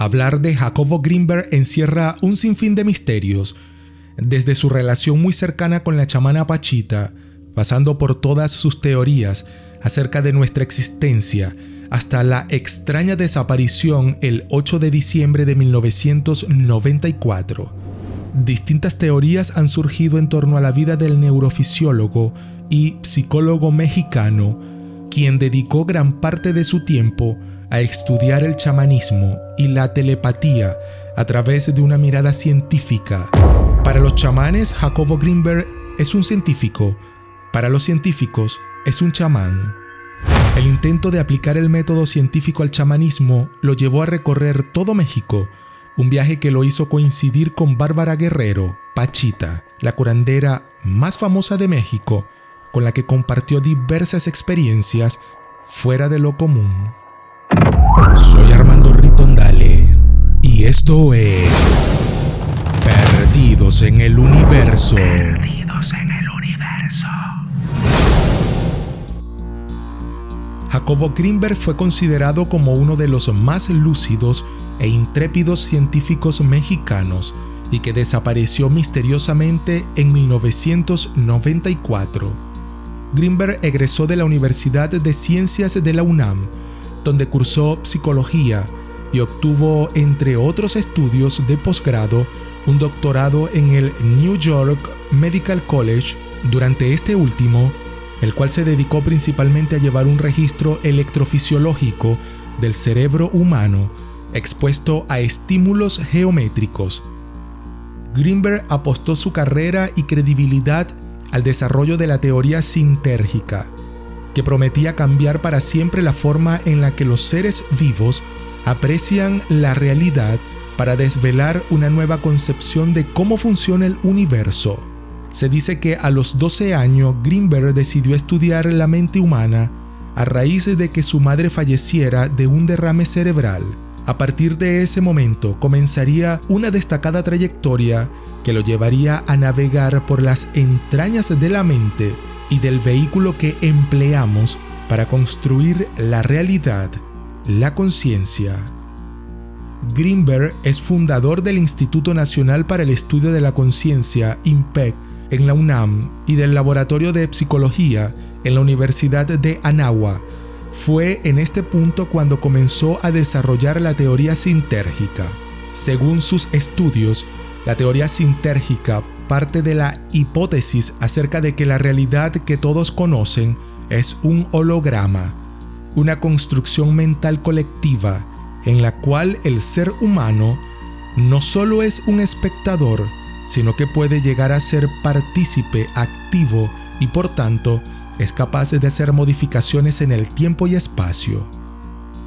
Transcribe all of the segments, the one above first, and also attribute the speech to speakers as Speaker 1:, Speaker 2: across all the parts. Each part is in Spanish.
Speaker 1: Hablar de Jacobo Greenberg encierra un sinfín de misterios, desde su relación muy cercana con la chamana Pachita, pasando por todas sus teorías acerca de nuestra existencia, hasta la extraña desaparición el 8 de diciembre de 1994. Distintas teorías han surgido en torno a la vida del neurofisiólogo y psicólogo mexicano, quien dedicó gran parte de su tiempo a estudiar el chamanismo y la telepatía a través de una mirada científica. Para los chamanes, Jacobo Greenberg es un científico. Para los científicos, es un chamán. El intento de aplicar el método científico al chamanismo lo llevó a recorrer todo México, un viaje que lo hizo coincidir con Bárbara Guerrero, Pachita, la curandera más famosa de México, con la que compartió diversas experiencias fuera de lo común. Soy Armando Ritondale y esto es Perdidos en el Universo. Perdidos en el Universo. Jacobo Greenberg fue considerado como uno de los más lúcidos e intrépidos científicos mexicanos y que desapareció misteriosamente en 1994. Greenberg egresó de la Universidad de Ciencias de la UNAM donde cursó psicología y obtuvo, entre otros estudios de posgrado, un doctorado en el New York Medical College. Durante este último, el cual se dedicó principalmente a llevar un registro electrofisiológico del cerebro humano expuesto a estímulos geométricos. Greenberg apostó su carrera y credibilidad al desarrollo de la teoría sintérgica, que prometía cambiar para siempre la forma en la que los seres vivos aprecian la realidad para desvelar una nueva concepción de cómo funciona el universo. Se dice que a los 12 años Greenberg decidió estudiar la mente humana a raíz de que su madre falleciera de un derrame cerebral. A partir de ese momento comenzaría una destacada trayectoria que lo llevaría a navegar por las entrañas de la mente y del vehículo que empleamos para construir la realidad, la conciencia. Greenberg es fundador del Instituto Nacional para el Estudio de la Conciencia, IMPEC, en la UNAM y del Laboratorio de Psicología en la Universidad de Anáhuac. Fue en este punto cuando comenzó a desarrollar la teoría sintérgica. Según sus estudios, la teoría sintérgica parte de la hipótesis acerca de que la realidad que todos conocen es un holograma, una construcción mental colectiva en la cual el ser humano no solo es un espectador, sino que puede llegar a ser partícipe activo y por tanto es capaz de hacer modificaciones en el tiempo y espacio.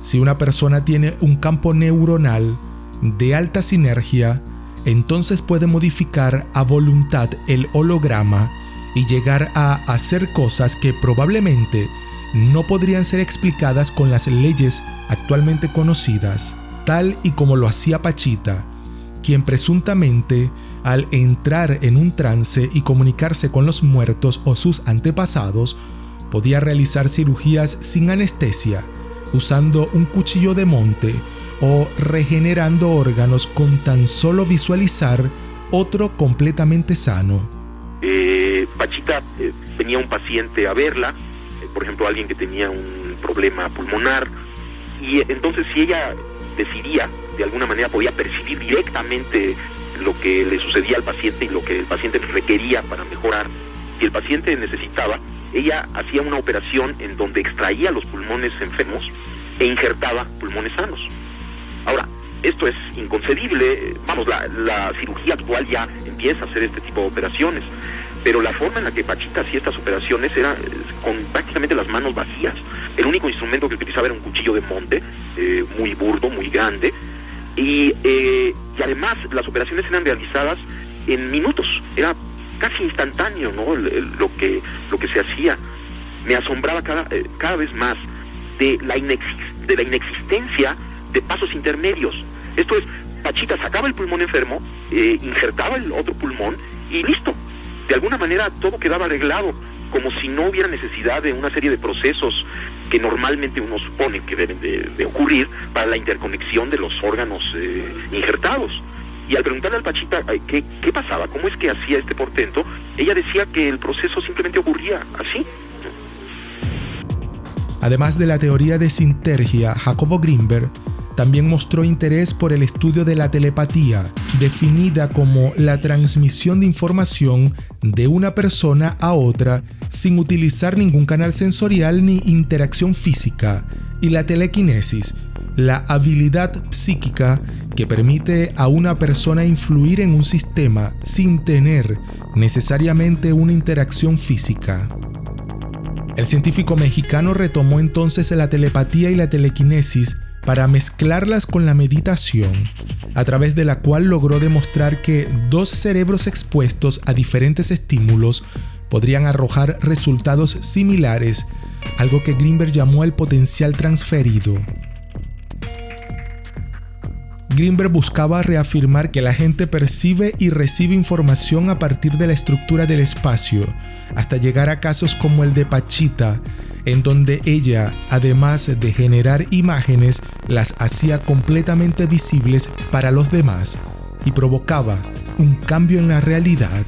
Speaker 1: Si una persona tiene un campo neuronal de alta sinergia, entonces puede modificar a voluntad el holograma y llegar a hacer cosas que probablemente no podrían ser explicadas con las leyes actualmente conocidas, tal y como lo hacía Pachita, quien presuntamente al entrar en un trance y comunicarse con los muertos o sus antepasados, podía realizar cirugías sin anestesia, usando un cuchillo de monte o regenerando órganos con tan solo visualizar otro completamente sano.
Speaker 2: Eh, Pachita eh, venía un paciente a verla, eh, por ejemplo alguien que tenía un problema pulmonar, y entonces si ella decidía, de alguna manera podía percibir directamente lo que le sucedía al paciente y lo que el paciente requería para mejorar. Si el paciente necesitaba, ella hacía una operación en donde extraía los pulmones enfermos e injertaba pulmones sanos. Ahora, esto es inconcebible, vamos, la, cirugía actual ya empieza a hacer este tipo de operaciones, pero la forma en la que Pachita hacía estas operaciones era eh, con prácticamente las manos vacías. El único instrumento que utilizaba era un cuchillo de monte, eh, muy burdo, muy grande, y, eh, y además las operaciones eran realizadas en minutos, era casi instantáneo ¿no? lo, que, lo que se hacía. Me asombraba cada, cada vez más de la, de la inexistencia de pasos intermedios. Esto es, Pachita sacaba el pulmón enfermo, eh, injertaba el otro pulmón y listo. De alguna manera todo quedaba arreglado como si no hubiera necesidad de una serie de procesos que normalmente uno supone que deben de, ocurrir para la interconexión de los órganos eh, injertados. Y al preguntarle al Pachita ¿qué, qué pasaba, cómo es que hacía este portento, ella decía que el proceso simplemente ocurría así.
Speaker 1: Además de la teoría de sintergia, Jacobo Greenberg también mostró interés por el estudio de la telepatía, definida como la transmisión de información de una persona a otra sin utilizar ningún canal sensorial ni interacción física, y la telequinesis, la habilidad psíquica que permite a una persona influir en un sistema sin tener necesariamente una interacción física. El científico mexicano retomó entonces la telepatía y la telequinesis para mezclarlas con la meditación, a través de la cual logró demostrar que dos cerebros expuestos a diferentes estímulos podrían arrojar resultados similares, algo que Greenberg llamó el potencial transferido. Greenberg buscaba reafirmar que la gente percibe y recibe información a partir de la estructura del espacio, hasta llegar a casos como el de Pachita, en donde ella, además de generar imágenes, las hacía completamente visibles para los demás y provocaba un cambio en la realidad.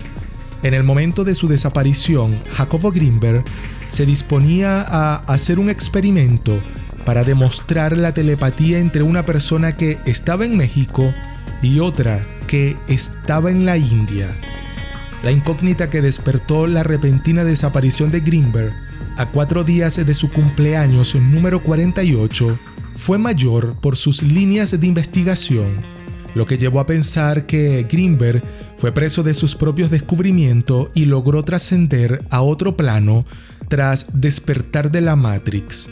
Speaker 1: En el momento de su desaparición, Jacobo Greenberg se disponía a hacer un experimento para demostrar la telepatía entre una persona que estaba en México y otra que estaba en la India. La incógnita que despertó la repentina desaparición de Greenberg a cuatro días de su cumpleaños número 48 fue mayor por sus líneas de investigación, lo que llevó a pensar que Greenberg fue preso de sus propios descubrimientos y logró trascender a otro plano tras despertar de la Matrix.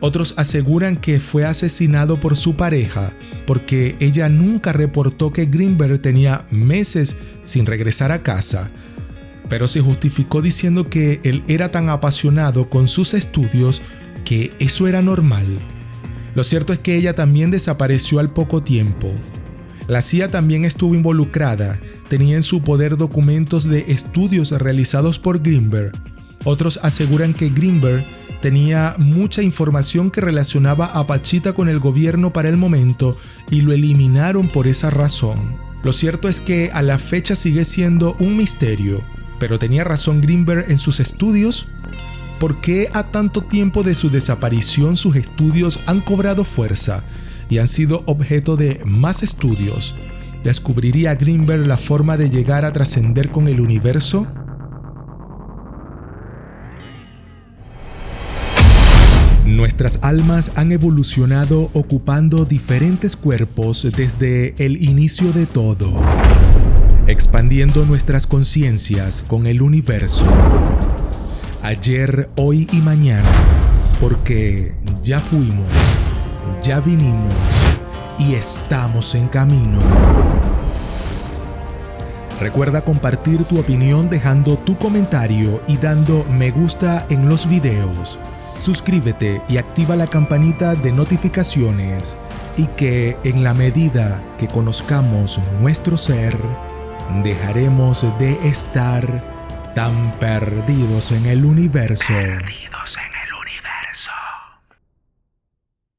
Speaker 1: Otros aseguran que fue asesinado por su pareja porque ella nunca reportó que Greenberg tenía meses sin regresar a casa, pero se justificó diciendo que él era tan apasionado con sus estudios que eso era normal. Lo cierto es que ella también desapareció al poco tiempo. La CIA también estuvo involucrada, tenía en su poder documentos de estudios realizados por Greenberg. Otros aseguran que Greenberg tenía mucha información que relacionaba a Pachita con el gobierno para el momento y lo eliminaron por esa razón. Lo cierto es que a la fecha sigue siendo un misterio, pero tenía razón Greenberg en sus estudios. ¿Por qué a tanto tiempo de su desaparición sus estudios han cobrado fuerza y han sido objeto de más estudios? ¿Descubriría Greenberg la forma de llegar a trascender con el universo? Nuestras almas han evolucionado ocupando diferentes cuerpos desde el inicio de todo, expandiendo nuestras conciencias con el universo. Ayer, hoy y mañana, porque ya fuimos, ya vinimos y estamos en camino. Recuerda compartir tu opinión dejando tu comentario y dando me gusta en los videos suscríbete y activa la campanita de notificaciones y que en la medida que conozcamos nuestro ser, dejaremos de estar tan perdidos en el universo.